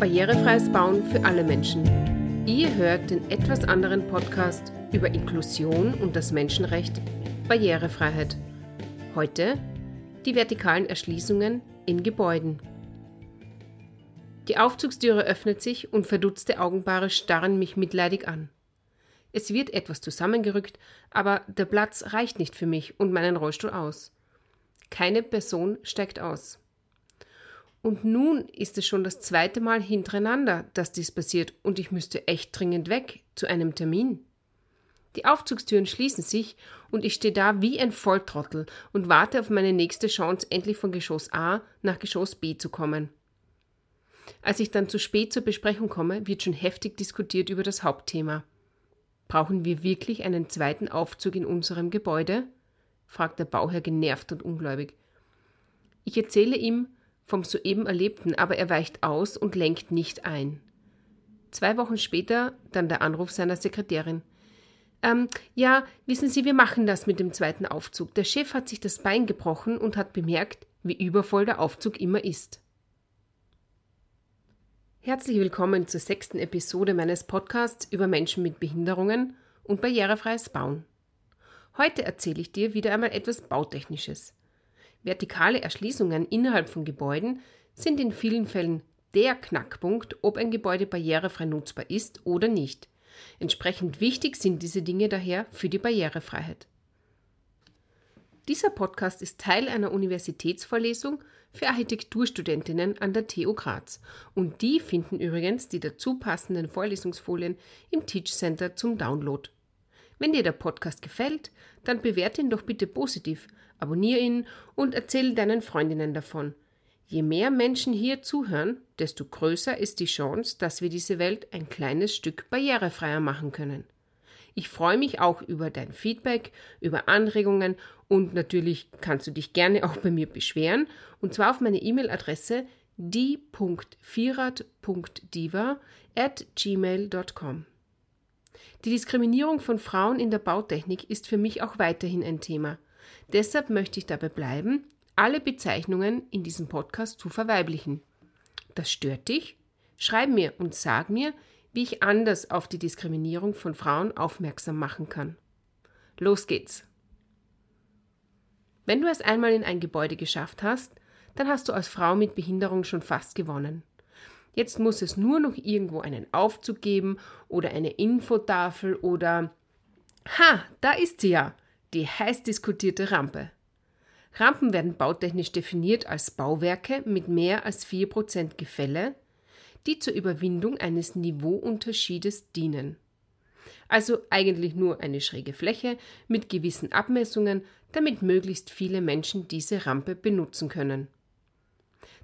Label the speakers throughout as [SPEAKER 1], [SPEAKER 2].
[SPEAKER 1] Barrierefreies Bauen für alle Menschen. Ihr hört den etwas anderen Podcast über Inklusion und das Menschenrecht Barrierefreiheit. Heute die vertikalen Erschließungen in Gebäuden. Die Aufzugstüre öffnet sich und verdutzte Augenpaare starren mich mitleidig an. Es wird etwas zusammengerückt, aber der Platz reicht nicht für mich und meinen Rollstuhl aus. Keine Person steigt aus. Und nun ist es schon das zweite Mal hintereinander, dass dies passiert und ich müsste echt dringend weg zu einem Termin. Die Aufzugstüren schließen sich und ich stehe da wie ein Volltrottel und warte auf meine nächste Chance, endlich von Geschoss A nach Geschoss B zu kommen. Als ich dann zu spät zur Besprechung komme, wird schon heftig diskutiert über das Hauptthema. Brauchen wir wirklich einen zweiten Aufzug in unserem Gebäude? fragt der Bauherr genervt und ungläubig. Ich erzähle ihm vom soeben Erlebten, aber er weicht aus und lenkt nicht ein. Zwei Wochen später dann der Anruf seiner Sekretärin. Ähm, ja, wissen Sie, wir machen das mit dem zweiten Aufzug. Der Chef hat sich das Bein gebrochen und hat bemerkt, wie übervoll der Aufzug immer ist. Herzlich willkommen zur sechsten Episode meines Podcasts über Menschen mit Behinderungen und barrierefreies Bauen. Heute erzähle ich dir wieder einmal etwas Bautechnisches. Vertikale Erschließungen innerhalb von Gebäuden sind in vielen Fällen der Knackpunkt, ob ein Gebäude barrierefrei nutzbar ist oder nicht. Entsprechend wichtig sind diese Dinge daher für die Barrierefreiheit. Dieser Podcast ist Teil einer Universitätsvorlesung für Architekturstudentinnen an der TU Graz. Und die finden übrigens die dazu passenden Vorlesungsfolien im Teach Center zum Download. Wenn dir der Podcast gefällt, dann bewerte ihn doch bitte positiv, abonniere ihn und erzähle deinen Freundinnen davon. Je mehr Menschen hier zuhören, desto größer ist die Chance, dass wir diese Welt ein kleines Stück barrierefreier machen können. Ich freue mich auch über dein Feedback, über Anregungen und natürlich kannst du dich gerne auch bei mir beschweren und zwar auf meine E-Mail-Adresse die.vierat.diva at gmail.com. Die Diskriminierung von Frauen in der Bautechnik ist für mich auch weiterhin ein Thema. Deshalb möchte ich dabei bleiben, alle Bezeichnungen in diesem Podcast zu verweiblichen. Das stört dich? Schreib mir und sag mir, wie ich anders auf die Diskriminierung von Frauen aufmerksam machen kann. Los geht's! Wenn du es einmal in ein Gebäude geschafft hast, dann hast du als Frau mit Behinderung schon fast gewonnen. Jetzt muss es nur noch irgendwo einen Aufzug geben oder eine Infotafel oder Ha, da ist sie ja, die heiß diskutierte Rampe. Rampen werden bautechnisch definiert als Bauwerke mit mehr als 4% Gefälle, die zur Überwindung eines Niveauunterschiedes dienen. Also eigentlich nur eine schräge Fläche mit gewissen Abmessungen, damit möglichst viele Menschen diese Rampe benutzen können.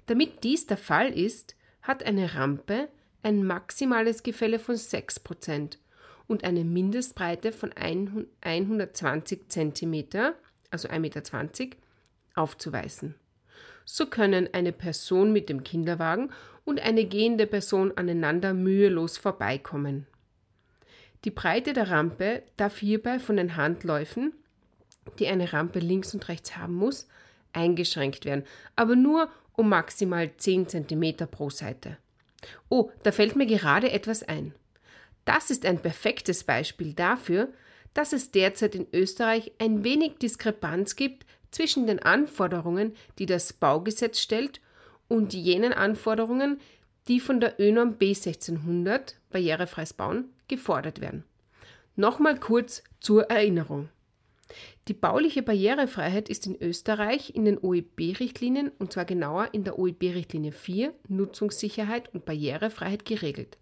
[SPEAKER 1] Damit dies der Fall ist, hat eine Rampe ein maximales Gefälle von 6% und eine Mindestbreite von 120 cm, also 1,20 Meter, aufzuweisen. So können eine Person mit dem Kinderwagen und eine gehende Person aneinander mühelos vorbeikommen. Die Breite der Rampe darf hierbei von den Handläufen, die eine Rampe links und rechts haben muss, eingeschränkt werden, aber nur um maximal 10 cm pro Seite. Oh, da fällt mir gerade etwas ein. Das ist ein perfektes Beispiel dafür, dass es derzeit in Österreich ein wenig Diskrepanz gibt zwischen den Anforderungen, die das Baugesetz stellt, und jenen Anforderungen, die von der ÖNORM B1600 barrierefreies Bauen gefordert werden. Nochmal kurz zur Erinnerung. Die bauliche Barrierefreiheit ist in Österreich in den OEB-Richtlinien und zwar genauer in der OEB-Richtlinie 4 Nutzungssicherheit und Barrierefreiheit geregelt.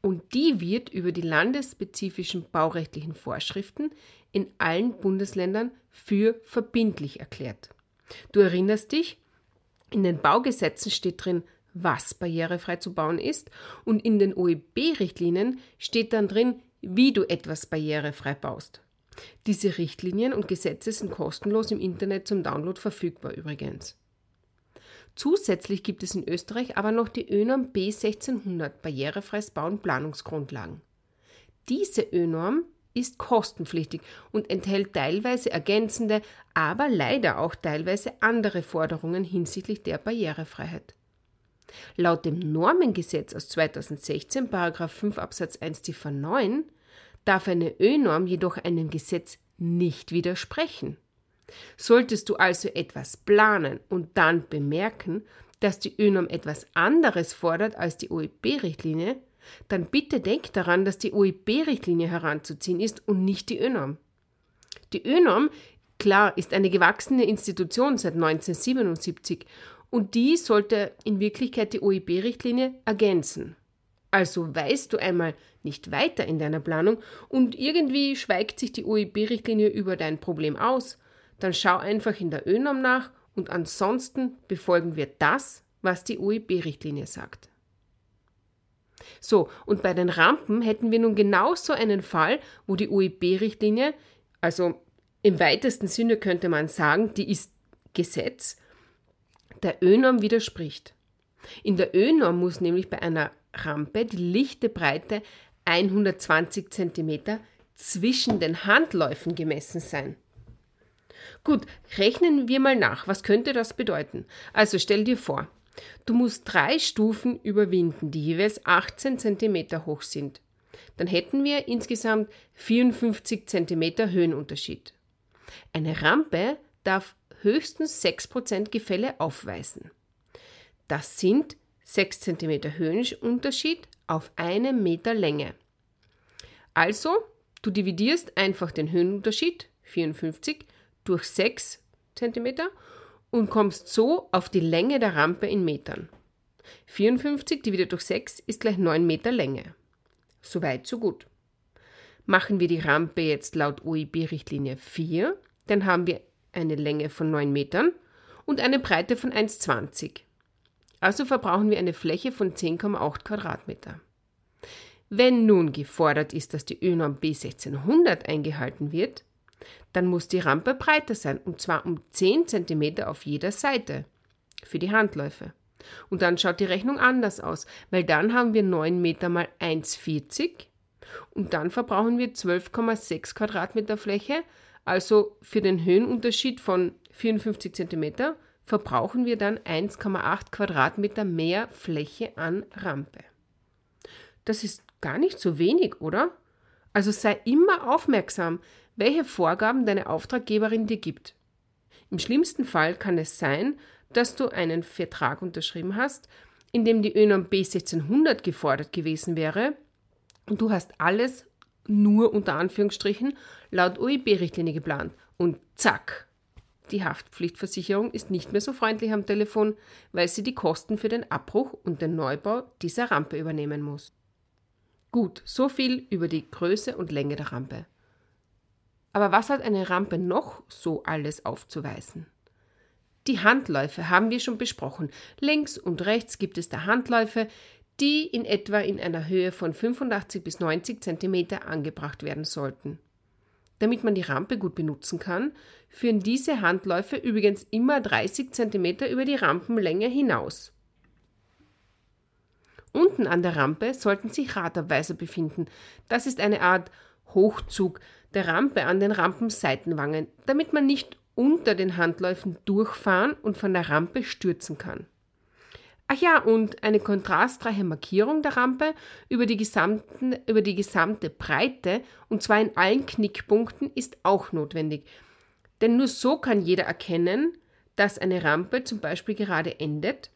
[SPEAKER 1] Und die wird über die landesspezifischen baurechtlichen Vorschriften in allen Bundesländern für verbindlich erklärt. Du erinnerst dich, in den Baugesetzen steht drin, was barrierefrei zu bauen ist, und in den OEB-Richtlinien steht dann drin, wie du etwas barrierefrei baust. Diese Richtlinien und Gesetze sind kostenlos im Internet zum Download verfügbar übrigens. Zusätzlich gibt es in Österreich aber noch die ÖNORM B1600 barrierefreies Bauen Planungsgrundlagen. Diese ÖNORM ist kostenpflichtig und enthält teilweise ergänzende, aber leider auch teilweise andere Forderungen hinsichtlich der Barrierefreiheit. Laut dem Normengesetz aus 2016, 5 Absatz 1 Ziffer 9, darf eine Ö-Norm jedoch einem Gesetz nicht widersprechen. Solltest du also etwas planen und dann bemerken, dass die ÖNOM etwas anderes fordert als die OEB-Richtlinie, dann bitte denk daran, dass die OEB-Richtlinie heranzuziehen ist und nicht die ÖNOM. Die ÖNOM, klar, ist eine gewachsene Institution seit 1977 und die sollte in Wirklichkeit die OEB-Richtlinie ergänzen. Also weißt du einmal nicht weiter in deiner Planung und irgendwie schweigt sich die OEB-Richtlinie über dein Problem aus, dann schau einfach in der ÖNOM nach und ansonsten befolgen wir das, was die OEB-Richtlinie sagt. So, und bei den Rampen hätten wir nun genauso einen Fall, wo die OEB-Richtlinie, also im weitesten Sinne könnte man sagen, die ist Gesetz, der ÖNORM widerspricht. In der ÖNORM muss nämlich bei einer Rampe die lichte Breite 120 cm zwischen den Handläufen gemessen sein. Gut, rechnen wir mal nach. Was könnte das bedeuten? Also stell dir vor, du musst drei Stufen überwinden, die jeweils 18 cm hoch sind. Dann hätten wir insgesamt 54 cm Höhenunterschied. Eine Rampe darf höchstens 6% Gefälle aufweisen. Das sind 6 cm Höhenunterschied auf einem Meter Länge. Also, du dividierst einfach den Höhenunterschied 54 durch 6 cm und kommst so auf die Länge der Rampe in Metern. 54 dividiert durch 6 ist gleich 9 Meter Länge. Soweit, so gut. Machen wir die Rampe jetzt laut OIB-Richtlinie 4, dann haben wir eine Länge von 9 Metern und eine Breite von 1,20. Also verbrauchen wir eine Fläche von 10,8 Quadratmeter. Wenn nun gefordert ist, dass die ÖNORM B1600 eingehalten wird, dann muss die Rampe breiter sein, und zwar um 10 cm auf jeder Seite für die Handläufe. Und dann schaut die Rechnung anders aus, weil dann haben wir 9 Meter mal 1,40 und dann verbrauchen wir 12,6 Quadratmeter Fläche. Also für den Höhenunterschied von 54 cm verbrauchen wir dann 1,8 Quadratmeter mehr Fläche an Rampe. Das ist gar nicht so wenig, oder? Also sei immer aufmerksam, welche Vorgaben deine Auftraggeberin dir gibt. Im schlimmsten Fall kann es sein, dass du einen Vertrag unterschrieben hast, in dem die ÖNOM B1600 gefordert gewesen wäre und du hast alles nur unter Anführungsstrichen laut OEB-Richtlinie geplant und zack, die Haftpflichtversicherung ist nicht mehr so freundlich am Telefon, weil sie die Kosten für den Abbruch und den Neubau dieser Rampe übernehmen muss. Gut, so viel über die Größe und Länge der Rampe. Aber was hat eine Rampe noch so alles aufzuweisen? Die Handläufe haben wir schon besprochen. Links und rechts gibt es da Handläufe, die in etwa in einer Höhe von 85 bis 90 cm angebracht werden sollten. Damit man die Rampe gut benutzen kann, führen diese Handläufe übrigens immer 30 cm über die Rampenlänge hinaus. Unten an der Rampe sollten sich Radabweiser befinden. Das ist eine Art Hochzug, der Rampe an den Rampenseitenwangen, damit man nicht unter den Handläufen durchfahren und von der Rampe stürzen kann. Ach ja, und eine kontrastreiche Markierung der Rampe über die, gesamten, über die gesamte Breite, und zwar in allen Knickpunkten, ist auch notwendig. Denn nur so kann jeder erkennen, dass eine Rampe zum Beispiel gerade endet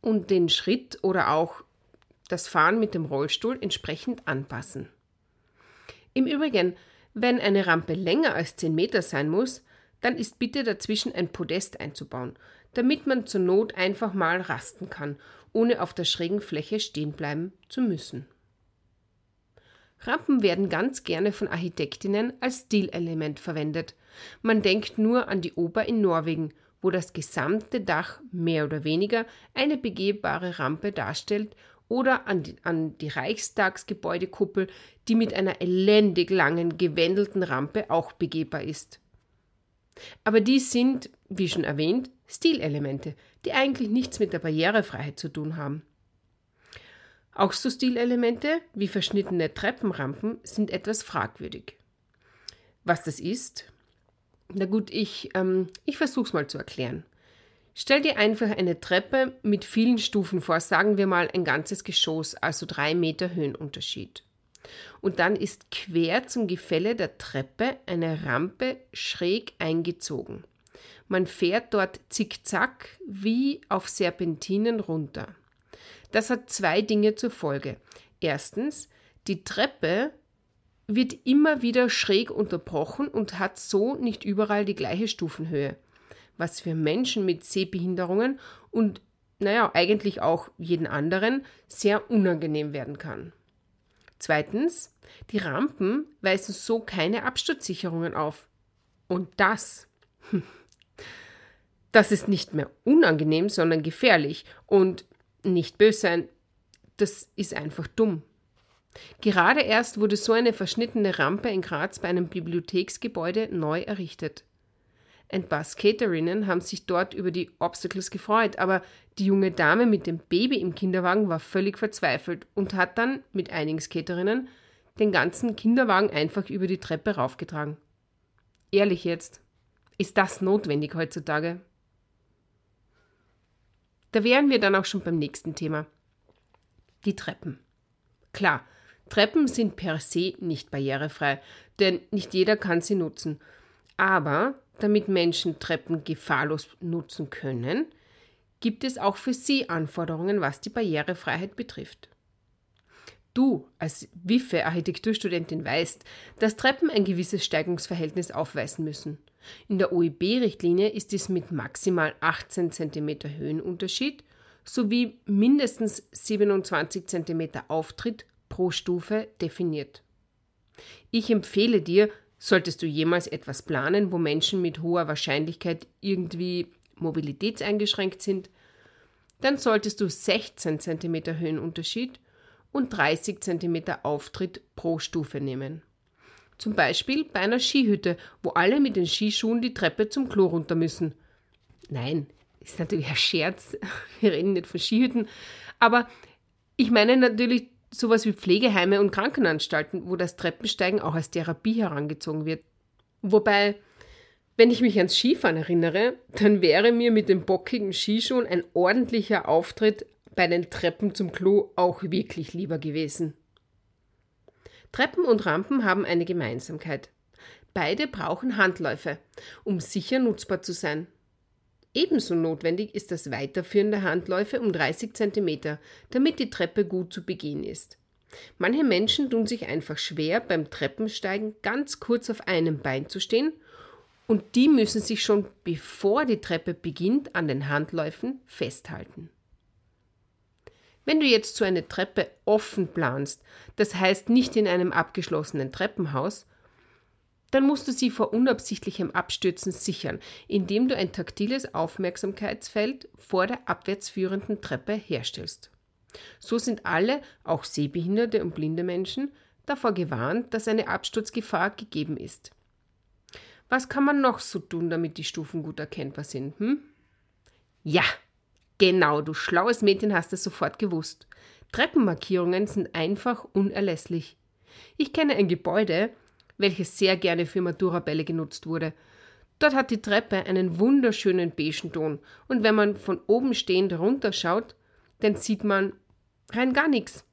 [SPEAKER 1] und den Schritt oder auch das Fahren mit dem Rollstuhl entsprechend anpassen. Im Übrigen, wenn eine Rampe länger als 10 Meter sein muss, dann ist bitte dazwischen ein Podest einzubauen, damit man zur Not einfach mal rasten kann, ohne auf der schrägen Fläche stehen bleiben zu müssen. Rampen werden ganz gerne von Architektinnen als Stilelement verwendet. Man denkt nur an die Oper in Norwegen, wo das gesamte Dach mehr oder weniger eine begehbare Rampe darstellt oder an die, an die Reichstagsgebäudekuppel, die mit einer elendig langen, gewändelten Rampe auch begehbar ist. Aber die sind, wie schon erwähnt, Stilelemente, die eigentlich nichts mit der Barrierefreiheit zu tun haben. Auch so Stilelemente wie verschnittene Treppenrampen sind etwas fragwürdig. Was das ist? Na gut, ich, ähm, ich versuche es mal zu erklären. Stell dir einfach eine Treppe mit vielen Stufen vor, sagen wir mal ein ganzes Geschoss, also drei Meter Höhenunterschied. Und dann ist quer zum Gefälle der Treppe eine Rampe schräg eingezogen. Man fährt dort zickzack wie auf Serpentinen runter. Das hat zwei Dinge zur Folge. Erstens, die Treppe wird immer wieder schräg unterbrochen und hat so nicht überall die gleiche Stufenhöhe was für Menschen mit Sehbehinderungen und naja, eigentlich auch jeden anderen sehr unangenehm werden kann. Zweitens, die Rampen weisen so keine Absturzsicherungen auf. Und das, das ist nicht mehr unangenehm, sondern gefährlich und nicht böse sein, das ist einfach dumm. Gerade erst wurde so eine verschnittene Rampe in Graz bei einem Bibliotheksgebäude neu errichtet. Ein paar Skaterinnen haben sich dort über die Obstacles gefreut, aber die junge Dame mit dem Baby im Kinderwagen war völlig verzweifelt und hat dann mit einigen Skaterinnen den ganzen Kinderwagen einfach über die Treppe raufgetragen. Ehrlich jetzt, ist das notwendig heutzutage? Da wären wir dann auch schon beim nächsten Thema. Die Treppen. Klar, Treppen sind per se nicht barrierefrei, denn nicht jeder kann sie nutzen. Aber damit Menschen Treppen gefahrlos nutzen können, gibt es auch für sie Anforderungen, was die Barrierefreiheit betrifft. Du als WIFE Architekturstudentin weißt, dass Treppen ein gewisses Steigungsverhältnis aufweisen müssen. In der OEB-Richtlinie ist dies mit maximal 18 cm Höhenunterschied sowie mindestens 27 cm Auftritt pro Stufe definiert. Ich empfehle dir, Solltest du jemals etwas planen, wo Menschen mit hoher Wahrscheinlichkeit irgendwie mobilitätseingeschränkt sind, dann solltest du 16 cm Höhenunterschied und 30 cm Auftritt pro Stufe nehmen. Zum Beispiel bei einer Skihütte, wo alle mit den Skischuhen die Treppe zum Klo runter müssen. Nein, ist natürlich ein Scherz, wir reden nicht von Skihütten, aber ich meine natürlich sowas wie Pflegeheime und Krankenanstalten, wo das Treppensteigen auch als Therapie herangezogen wird. Wobei, wenn ich mich ans Skifahren erinnere, dann wäre mir mit den bockigen Skischuhen ein ordentlicher Auftritt bei den Treppen zum Klo auch wirklich lieber gewesen. Treppen und Rampen haben eine Gemeinsamkeit. Beide brauchen Handläufe, um sicher nutzbar zu sein. Ebenso notwendig ist das Weiterführen der Handläufe um 30 cm, damit die Treppe gut zu begehen ist. Manche Menschen tun sich einfach schwer, beim Treppensteigen ganz kurz auf einem Bein zu stehen und die müssen sich schon bevor die Treppe beginnt an den Handläufen festhalten. Wenn du jetzt so eine Treppe offen planst, das heißt nicht in einem abgeschlossenen Treppenhaus, dann musst du sie vor unabsichtlichem Abstürzen sichern, indem du ein taktiles Aufmerksamkeitsfeld vor der abwärts führenden Treppe herstellst. So sind alle, auch sehbehinderte und blinde Menschen, davor gewarnt, dass eine Absturzgefahr gegeben ist. Was kann man noch so tun, damit die Stufen gut erkennbar sind? Hm? Ja, genau, du schlaues Mädchen hast es sofort gewusst. Treppenmarkierungen sind einfach unerlässlich. Ich kenne ein Gebäude, welches sehr gerne für Matura-Bälle genutzt wurde. Dort hat die Treppe einen wunderschönen beigen Ton und wenn man von oben stehend runterschaut, dann sieht man rein gar nichts.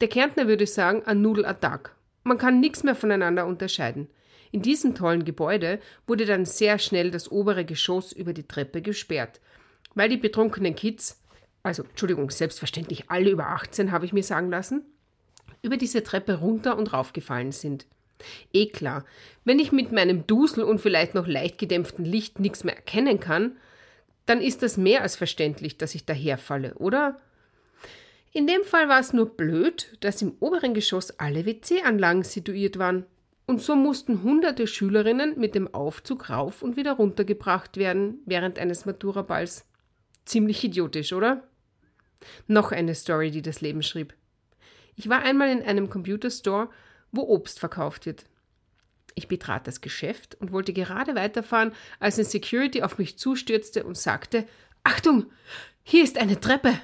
[SPEAKER 1] Der Kärntner würde sagen, ein Nudelattack. Man kann nichts mehr voneinander unterscheiden. In diesem tollen Gebäude wurde dann sehr schnell das obere Geschoss über die Treppe gesperrt, weil die betrunkenen Kids, also Entschuldigung, selbstverständlich alle über 18 habe ich mir sagen lassen, über diese Treppe runter und raufgefallen sind. Eh klar, wenn ich mit meinem Dusel und vielleicht noch leicht gedämpften Licht nichts mehr erkennen kann, dann ist das mehr als verständlich, dass ich daherfalle, oder? In dem Fall war es nur blöd, dass im oberen Geschoss alle WC-Anlagen situiert waren. Und so mussten hunderte Schülerinnen mit dem Aufzug rauf und wieder runtergebracht werden während eines Maturaballs. Ziemlich idiotisch, oder? Noch eine Story, die das Leben schrieb. Ich war einmal in einem Computerstore wo Obst verkauft wird. Ich betrat das Geschäft und wollte gerade weiterfahren, als ein Security auf mich zustürzte und sagte: Achtung, hier ist eine Treppe.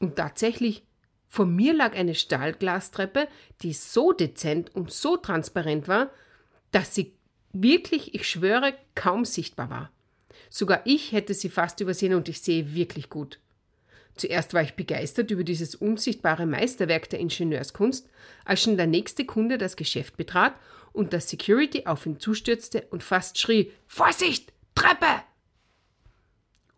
[SPEAKER 1] Und tatsächlich, vor mir lag eine Stahlglastreppe, die so dezent und so transparent war, dass sie wirklich, ich schwöre, kaum sichtbar war. Sogar ich hätte sie fast übersehen und ich sehe wirklich gut. Zuerst war ich begeistert über dieses unsichtbare Meisterwerk der Ingenieurskunst, als schon der nächste Kunde das Geschäft betrat und das Security auf ihn zustürzte und fast schrie: Vorsicht! Treppe!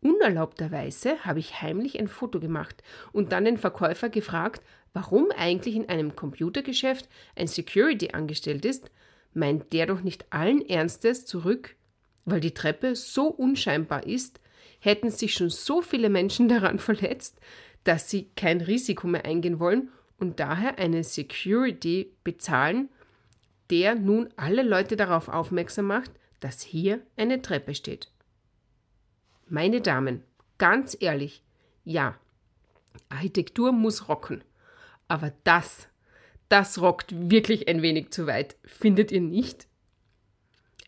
[SPEAKER 1] Unerlaubterweise habe ich heimlich ein Foto gemacht und dann den Verkäufer gefragt, warum eigentlich in einem Computergeschäft ein Security angestellt ist, meint der doch nicht allen Ernstes zurück, weil die Treppe so unscheinbar ist, hätten sich schon so viele Menschen daran verletzt, dass sie kein Risiko mehr eingehen wollen und daher einen Security bezahlen, der nun alle Leute darauf aufmerksam macht, dass hier eine Treppe steht. Meine Damen, ganz ehrlich, ja, Architektur muss rocken. Aber das, das rockt wirklich ein wenig zu weit, findet ihr nicht?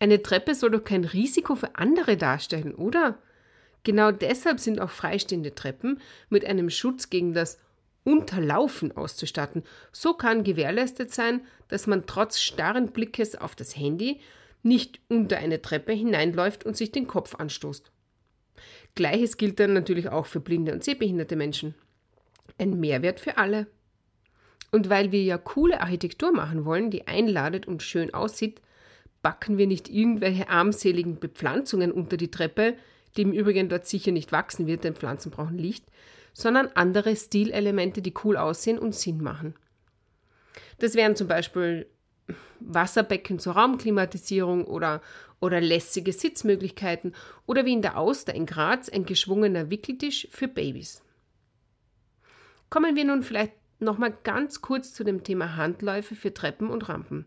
[SPEAKER 1] Eine Treppe soll doch kein Risiko für andere darstellen, oder? Genau deshalb sind auch freistehende Treppen mit einem Schutz gegen das Unterlaufen auszustatten. So kann gewährleistet sein, dass man trotz starren Blickes auf das Handy nicht unter eine Treppe hineinläuft und sich den Kopf anstoßt. Gleiches gilt dann natürlich auch für blinde und sehbehinderte Menschen. Ein Mehrwert für alle. Und weil wir ja coole Architektur machen wollen, die einladet und schön aussieht, backen wir nicht irgendwelche armseligen Bepflanzungen unter die Treppe, die im Übrigen dort sicher nicht wachsen wird, denn Pflanzen brauchen Licht, sondern andere Stilelemente, die cool aussehen und Sinn machen. Das wären zum Beispiel Wasserbecken zur Raumklimatisierung oder, oder lässige Sitzmöglichkeiten oder wie in der Auster in Graz ein geschwungener Wickeltisch für Babys. Kommen wir nun vielleicht nochmal ganz kurz zu dem Thema Handläufe für Treppen und Rampen.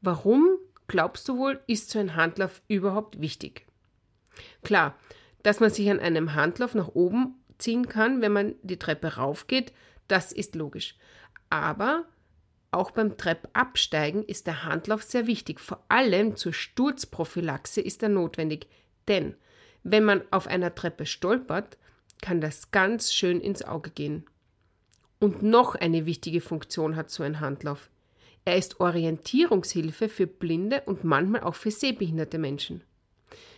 [SPEAKER 1] Warum, glaubst du wohl, ist so ein Handlauf überhaupt wichtig? Klar, dass man sich an einem Handlauf nach oben ziehen kann, wenn man die Treppe raufgeht, das ist logisch. Aber auch beim Treppabsteigen ist der Handlauf sehr wichtig. Vor allem zur Sturzprophylaxe ist er notwendig. Denn wenn man auf einer Treppe stolpert, kann das ganz schön ins Auge gehen. Und noch eine wichtige Funktion hat so ein Handlauf. Er ist Orientierungshilfe für blinde und manchmal auch für sehbehinderte Menschen.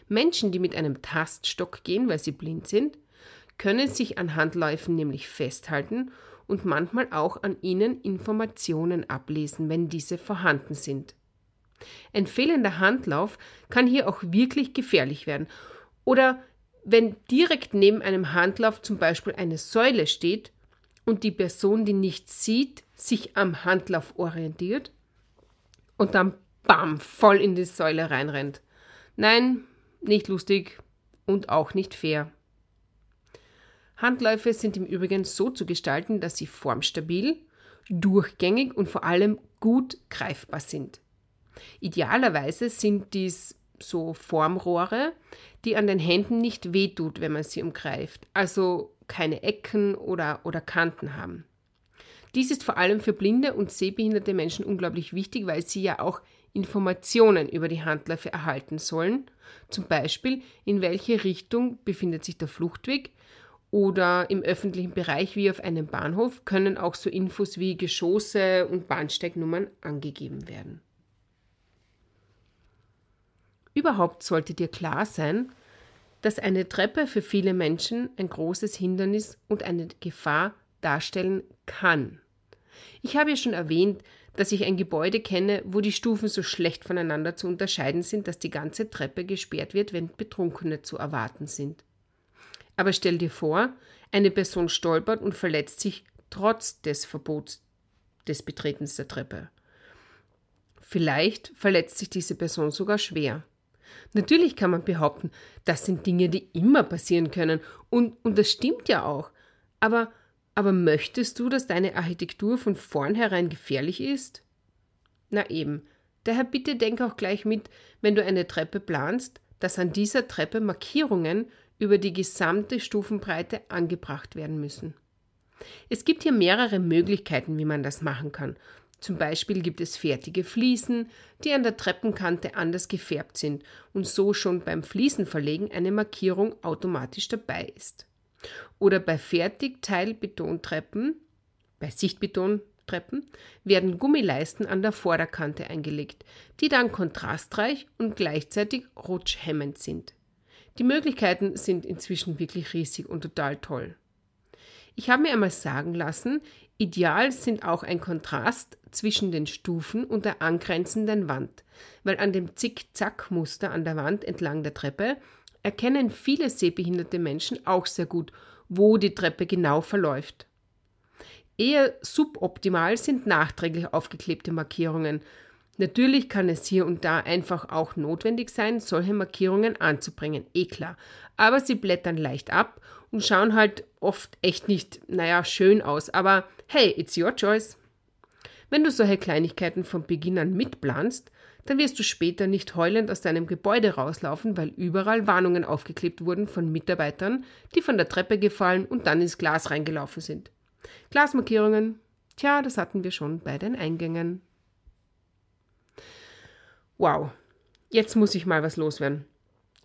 [SPEAKER 1] Menschen, die mit einem Taststock gehen, weil sie blind sind, können sich an Handläufen nämlich festhalten und manchmal auch an ihnen Informationen ablesen, wenn diese vorhanden sind. Ein fehlender Handlauf kann hier auch wirklich gefährlich werden. Oder wenn direkt neben einem Handlauf zum Beispiel eine Säule steht und die Person, die nichts sieht, sich am Handlauf orientiert und dann bam voll in die Säule reinrennt. Nein, nicht lustig und auch nicht fair. Handläufe sind im Übrigen so zu gestalten, dass sie formstabil, durchgängig und vor allem gut greifbar sind. Idealerweise sind dies so Formrohre, die an den Händen nicht wehtut, wenn man sie umgreift, also keine Ecken oder, oder Kanten haben. Dies ist vor allem für blinde und sehbehinderte Menschen unglaublich wichtig, weil sie ja auch Informationen über die Handläufe erhalten sollen, zum Beispiel in welche Richtung befindet sich der Fluchtweg oder im öffentlichen Bereich wie auf einem Bahnhof können auch so Infos wie Geschosse und Bahnsteignummern angegeben werden. Überhaupt sollte dir klar sein, dass eine Treppe für viele Menschen ein großes Hindernis und eine Gefahr darstellen kann. Ich habe ja schon erwähnt, dass ich ein Gebäude kenne, wo die Stufen so schlecht voneinander zu unterscheiden sind, dass die ganze Treppe gesperrt wird, wenn Betrunkene zu erwarten sind. Aber stell dir vor, eine Person stolpert und verletzt sich trotz des Verbots des Betretens der Treppe. Vielleicht verletzt sich diese Person sogar schwer. Natürlich kann man behaupten, das sind Dinge, die immer passieren können. Und, und das stimmt ja auch. Aber, aber möchtest du, dass deine Architektur von vornherein gefährlich ist? Na eben. Daher bitte denk auch gleich mit, wenn du eine Treppe planst, dass an dieser Treppe Markierungen über die gesamte Stufenbreite angebracht werden müssen. Es gibt hier mehrere Möglichkeiten, wie man das machen kann. Zum Beispiel gibt es fertige Fliesen, die an der Treppenkante anders gefärbt sind und so schon beim Fliesenverlegen eine Markierung automatisch dabei ist. Oder bei Fertigteilbetontreppen, bei Sichtbetontreppen, werden Gummileisten an der Vorderkante eingelegt, die dann kontrastreich und gleichzeitig rutschhemmend sind. Die Möglichkeiten sind inzwischen wirklich riesig und total toll. Ich habe mir einmal sagen lassen, ideal sind auch ein Kontrast zwischen den Stufen und der angrenzenden Wand, weil an dem Zick-Zack-Muster an der Wand entlang der Treppe erkennen viele sehbehinderte Menschen auch sehr gut, wo die Treppe genau verläuft. Eher suboptimal sind nachträglich aufgeklebte Markierungen. Natürlich kann es hier und da einfach auch notwendig sein, solche Markierungen anzubringen, eh klar. Aber sie blättern leicht ab und schauen halt oft echt nicht, naja, schön aus. Aber hey, it's your choice. Wenn du solche Kleinigkeiten von Beginn an mitplanst, dann wirst du später nicht heulend aus deinem Gebäude rauslaufen, weil überall Warnungen aufgeklebt wurden von Mitarbeitern, die von der Treppe gefallen und dann ins Glas reingelaufen sind. Glasmarkierungen, tja, das hatten wir schon bei den Eingängen. Wow, jetzt muss ich mal was loswerden.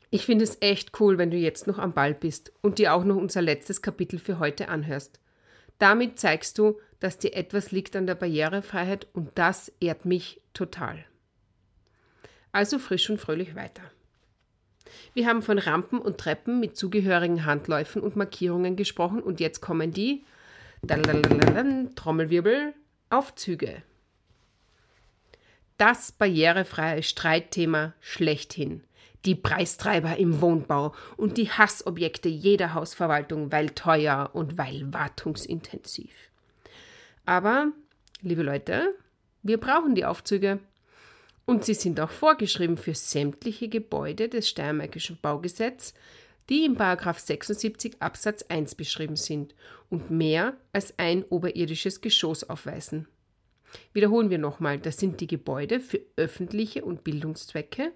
[SPEAKER 1] Ich finde es echt cool, wenn du jetzt noch am Ball bist und dir auch noch unser letztes Kapitel für heute anhörst. Damit zeigst du, dass dir etwas liegt an der Barrierefreiheit und das ehrt mich total. Also frisch und fröhlich weiter. Wir haben von Rampen und Treppen mit zugehörigen Handläufen und Markierungen gesprochen und jetzt kommen die Trommelwirbel Aufzüge. Das barrierefreie Streitthema schlechthin. Die Preistreiber im Wohnbau und die Hassobjekte jeder Hausverwaltung, weil teuer und weil wartungsintensiv. Aber, liebe Leute, wir brauchen die Aufzüge. Und sie sind auch vorgeschrieben für sämtliche Gebäude des Steiermärkischen Baugesetzes, die im 76 Absatz 1 beschrieben sind und mehr als ein oberirdisches Geschoss aufweisen. Wiederholen wir nochmal, das sind die Gebäude für öffentliche und Bildungszwecke,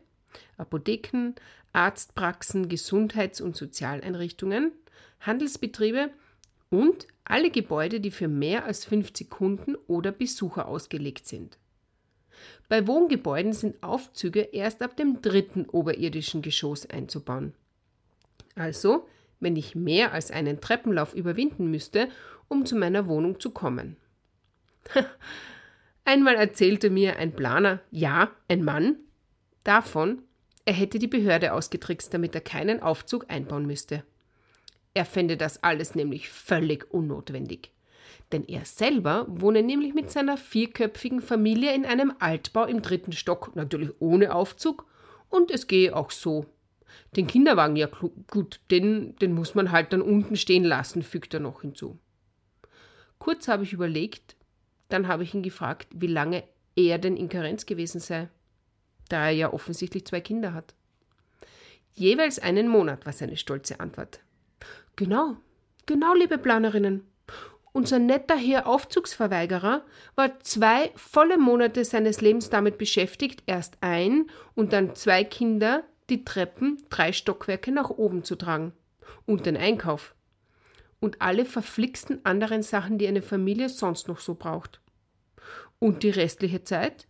[SPEAKER 1] Apotheken, Arztpraxen, Gesundheits- und Sozialeinrichtungen, Handelsbetriebe und alle Gebäude, die für mehr als 50 Kunden oder Besucher ausgelegt sind. Bei Wohngebäuden sind Aufzüge erst ab dem dritten oberirdischen Geschoss einzubauen. Also, wenn ich mehr als einen Treppenlauf überwinden müsste, um zu meiner Wohnung zu kommen. Einmal erzählte mir ein Planer, ja, ein Mann, davon, er hätte die Behörde ausgetrickst, damit er keinen Aufzug einbauen müsste. Er fände das alles nämlich völlig unnotwendig. Denn er selber wohne nämlich mit seiner vierköpfigen Familie in einem Altbau im dritten Stock, natürlich ohne Aufzug, und es gehe auch so. Den Kinderwagen, ja gut, den, den muss man halt dann unten stehen lassen, fügt er noch hinzu. Kurz habe ich überlegt, dann habe ich ihn gefragt, wie lange er denn in Karenz gewesen sei, da er ja offensichtlich zwei Kinder hat. Jeweils einen Monat war seine stolze Antwort. Genau, genau, liebe Planerinnen. Unser netter Herr Aufzugsverweigerer war zwei volle Monate seines Lebens damit beschäftigt, erst ein und dann zwei Kinder die Treppen drei Stockwerke nach oben zu tragen. Und den Einkauf. Und alle verflixten anderen Sachen, die eine Familie sonst noch so braucht. Und die restliche Zeit?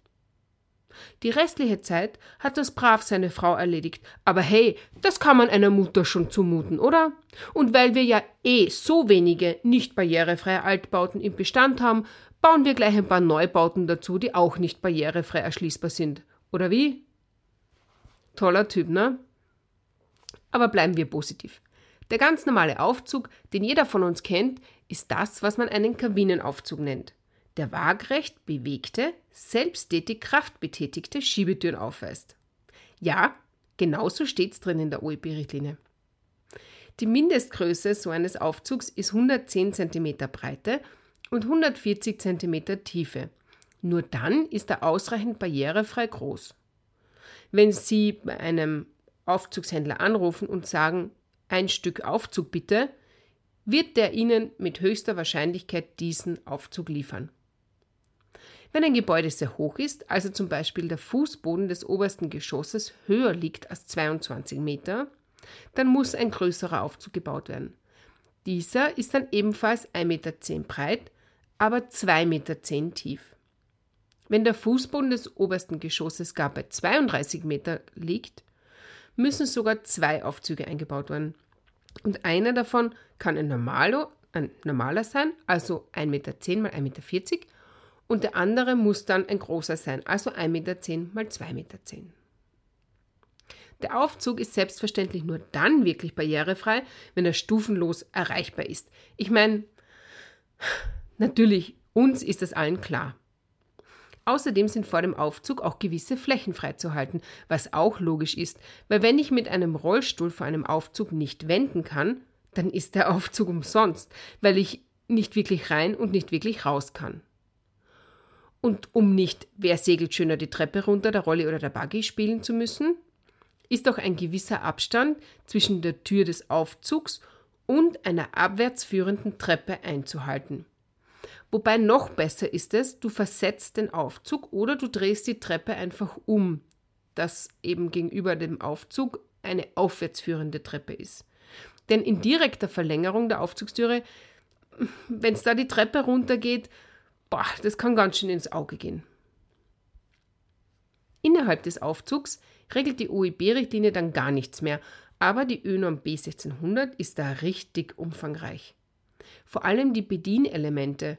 [SPEAKER 1] Die restliche Zeit hat das brav seine Frau erledigt. Aber hey, das kann man einer Mutter schon zumuten, oder? Und weil wir ja eh so wenige nicht barrierefreie Altbauten im Bestand haben, bauen wir gleich ein paar Neubauten dazu, die auch nicht barrierefrei erschließbar sind. Oder wie? Toller Typ, ne? Aber bleiben wir positiv. Der ganz normale Aufzug, den jeder von uns kennt, ist das, was man einen Kabinenaufzug nennt der waagrecht bewegte, selbsttätig kraftbetätigte Schiebetüren aufweist. Ja, genauso steht's drin in der OEB-Richtlinie. Die Mindestgröße so eines Aufzugs ist 110 cm Breite und 140 cm Tiefe. Nur dann ist er ausreichend barrierefrei groß. Wenn Sie bei einem Aufzugshändler anrufen und sagen, ein Stück Aufzug bitte, wird der Ihnen mit höchster Wahrscheinlichkeit diesen Aufzug liefern. Wenn ein Gebäude sehr hoch ist, also zum Beispiel der Fußboden des obersten Geschosses höher liegt als 22 Meter, dann muss ein größerer Aufzug gebaut werden. Dieser ist dann ebenfalls 1,10 Meter breit, aber 2,10 Meter tief. Wenn der Fußboden des obersten Geschosses gar bei 32 Meter liegt, müssen sogar zwei Aufzüge eingebaut werden. Und einer davon kann ein, Normalo, ein normaler sein, also 1,10 Meter x 1,40 Meter und der andere muss dann ein großer sein, also 1,10 Meter mal 2,10 Meter. Der Aufzug ist selbstverständlich nur dann wirklich barrierefrei, wenn er stufenlos erreichbar ist. Ich meine, natürlich, uns ist das allen klar. Außerdem sind vor dem Aufzug auch gewisse Flächen freizuhalten, was auch logisch ist, weil wenn ich mit einem Rollstuhl vor einem Aufzug nicht wenden kann, dann ist der Aufzug umsonst, weil ich nicht wirklich rein und nicht wirklich raus kann. Und um nicht wer segelt schöner die Treppe runter, der Rolli oder der Buggy spielen zu müssen, ist auch ein gewisser Abstand zwischen der Tür des Aufzugs und einer abwärts führenden Treppe einzuhalten. Wobei noch besser ist es, du versetzt den Aufzug oder du drehst die Treppe einfach um, dass eben gegenüber dem Aufzug eine aufwärts führende Treppe ist. Denn in direkter Verlängerung der Aufzugstüre, wenn es da die Treppe runtergeht, boah, das kann ganz schön ins Auge gehen. Innerhalb des Aufzugs regelt die OEB-Richtlinie dann gar nichts mehr, aber die ÖNORM B1600 ist da richtig umfangreich. Vor allem die Bedienelemente,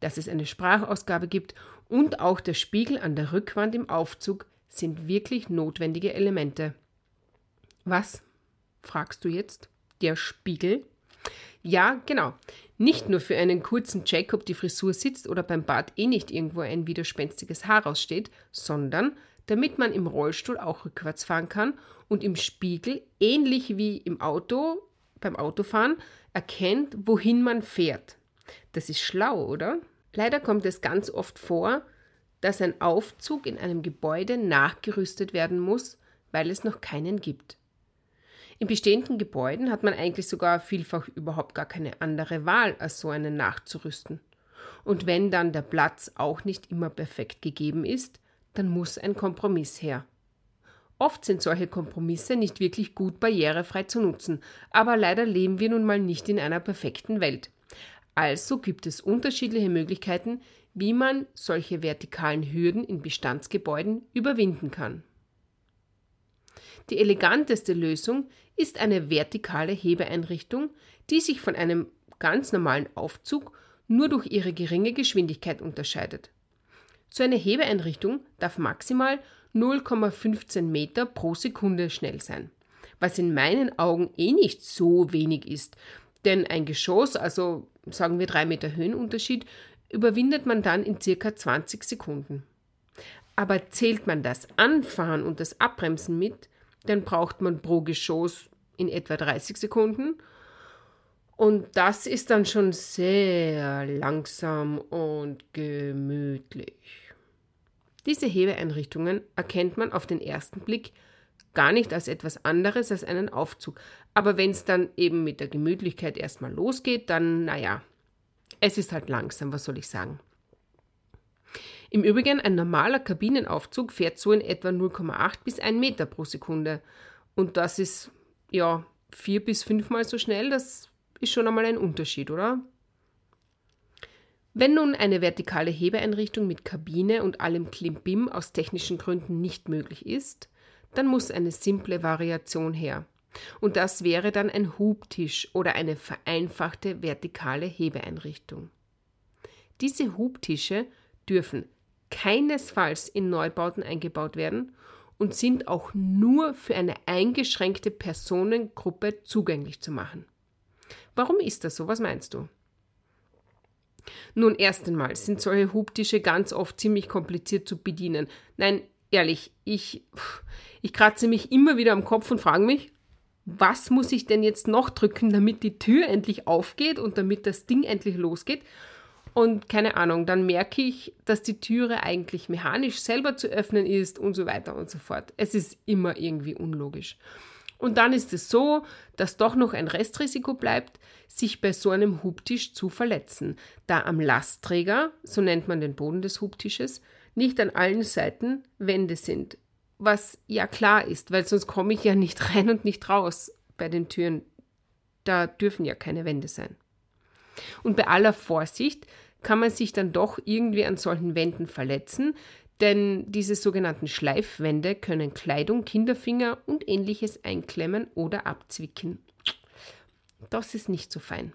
[SPEAKER 1] dass es eine Sprachausgabe gibt und auch der Spiegel an der Rückwand im Aufzug sind wirklich notwendige Elemente. Was? fragst du jetzt? Der Spiegel? Ja, genau. Nicht nur für einen kurzen Check, ob die Frisur sitzt oder beim Bad eh nicht irgendwo ein widerspenstiges Haar raussteht, sondern damit man im Rollstuhl auch rückwärts fahren kann und im Spiegel, ähnlich wie im Auto, beim Autofahren, erkennt, wohin man fährt. Das ist schlau, oder? Leider kommt es ganz oft vor, dass ein Aufzug in einem Gebäude nachgerüstet werden muss, weil es noch keinen gibt. In bestehenden Gebäuden hat man eigentlich sogar vielfach überhaupt gar keine andere Wahl, als so einen nachzurüsten. Und wenn dann der Platz auch nicht immer perfekt gegeben ist, dann muss ein Kompromiss her. Oft sind solche Kompromisse nicht wirklich gut barrierefrei zu nutzen, aber leider leben wir nun mal nicht in einer perfekten Welt. Also gibt es unterschiedliche Möglichkeiten, wie man solche vertikalen Hürden in Bestandsgebäuden überwinden kann. Die eleganteste Lösung ist eine vertikale Hebeeinrichtung, die sich von einem ganz normalen Aufzug nur durch ihre geringe Geschwindigkeit unterscheidet. So eine Hebeeinrichtung darf maximal 0,15 Meter pro Sekunde schnell sein, was in meinen Augen eh nicht so wenig ist, denn ein Geschoss, also sagen wir 3 Meter Höhenunterschied, überwindet man dann in circa 20 Sekunden. Aber zählt man das Anfahren und das Abbremsen mit, dann braucht man pro Geschoss in etwa 30 Sekunden. Und das ist dann schon sehr langsam und gemütlich. Diese Hebeeinrichtungen erkennt man auf den ersten Blick gar nicht als etwas anderes als einen Aufzug. Aber wenn es dann eben mit der Gemütlichkeit erstmal losgeht, dann, naja, es ist halt langsam, was soll ich sagen. Im Übrigen, ein normaler Kabinenaufzug fährt so in etwa 0,8 bis 1 Meter pro Sekunde. Und das ist, ja, vier bis fünfmal so schnell, das ist schon einmal ein Unterschied, oder? Wenn nun eine vertikale Hebeeinrichtung mit Kabine und allem Klimbim aus technischen Gründen nicht möglich ist, dann muss eine simple Variation her. Und das wäre dann ein Hubtisch oder eine vereinfachte vertikale Hebeeinrichtung. Diese Hubtische dürfen keinesfalls in Neubauten eingebaut werden und sind auch nur für eine eingeschränkte Personengruppe zugänglich zu machen. Warum ist das so? Was meinst du? Nun, erst einmal sind solche Hubtische ganz oft ziemlich kompliziert zu bedienen. Nein, ehrlich, ich, ich kratze mich immer wieder am Kopf und frage mich, was muss ich denn jetzt noch drücken, damit die Tür endlich aufgeht und damit das Ding endlich losgeht? Und keine Ahnung, dann merke ich, dass die Türe eigentlich mechanisch selber zu öffnen ist und so weiter und so fort. Es ist immer irgendwie unlogisch. Und dann ist es so, dass doch noch ein Restrisiko bleibt, sich bei so einem Hubtisch zu verletzen, da am Lastträger, so nennt man den Boden des Hubtisches, nicht an allen Seiten Wände sind. Was ja klar ist, weil sonst komme ich ja nicht rein und nicht raus bei den Türen. Da dürfen ja keine Wände sein. Und bei aller Vorsicht kann man sich dann doch irgendwie an solchen Wänden verletzen, denn diese sogenannten Schleifwände können Kleidung, Kinderfinger und ähnliches einklemmen oder abzwicken. Das ist nicht so fein.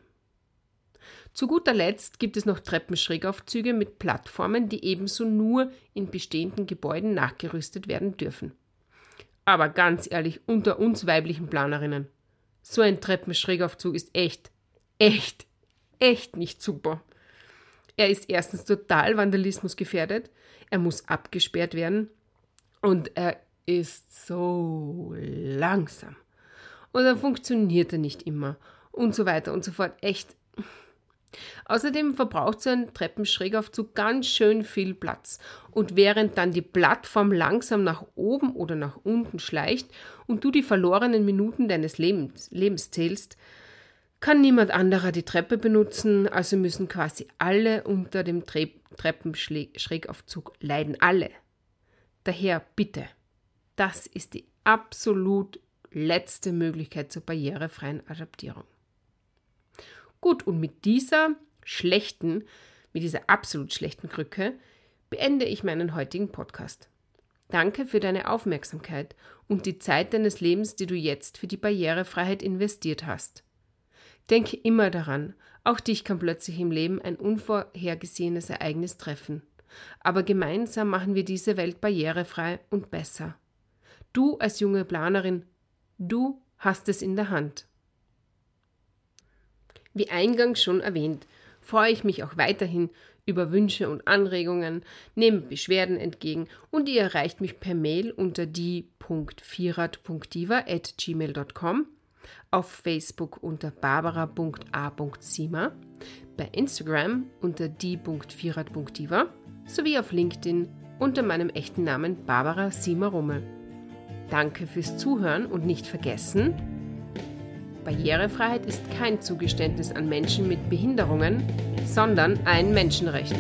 [SPEAKER 1] Zu guter Letzt gibt es noch Treppenschrägaufzüge mit Plattformen, die ebenso nur in bestehenden Gebäuden nachgerüstet werden dürfen. Aber ganz ehrlich, unter uns weiblichen Planerinnen, so ein Treppenschrägaufzug ist echt, echt, echt nicht super. Er ist erstens total Vandalismus gefährdet, er muss abgesperrt werden und er ist so langsam. Und dann funktioniert er nicht immer und so weiter und so fort. Echt Außerdem verbraucht so ein Treppenschrägaufzug ganz schön viel Platz. Und während dann die Plattform langsam nach oben oder nach unten schleicht und du die verlorenen Minuten deines Lebens, Lebens zählst, kann niemand anderer die Treppe benutzen, also müssen quasi alle unter dem Tre Treppenschrägaufzug leiden. Alle. Daher bitte, das ist die absolut letzte Möglichkeit zur barrierefreien Adaptierung. Gut, und mit dieser schlechten, mit dieser absolut schlechten Krücke beende ich meinen heutigen Podcast. Danke für deine Aufmerksamkeit und die Zeit deines Lebens, die du jetzt für die Barrierefreiheit investiert hast. Denke immer daran, auch dich kann plötzlich im Leben ein unvorhergesehenes Ereignis treffen. Aber gemeinsam machen wir diese Welt barrierefrei und besser. Du als junge Planerin, du hast es in der Hand. Wie eingangs schon erwähnt, freue ich mich auch weiterhin über Wünsche und Anregungen, nehme Beschwerden entgegen und ihr erreicht mich per Mail unter die.vierrad.diva.gmail.com, auf Facebook unter barbara.a.sima, bei Instagram unter die.vierrad.diva sowie auf LinkedIn unter meinem echten Namen Barbara Sima Rummel. Danke fürs Zuhören und nicht vergessen, Barrierefreiheit ist kein Zugeständnis an Menschen mit Behinderungen, sondern ein Menschenrecht.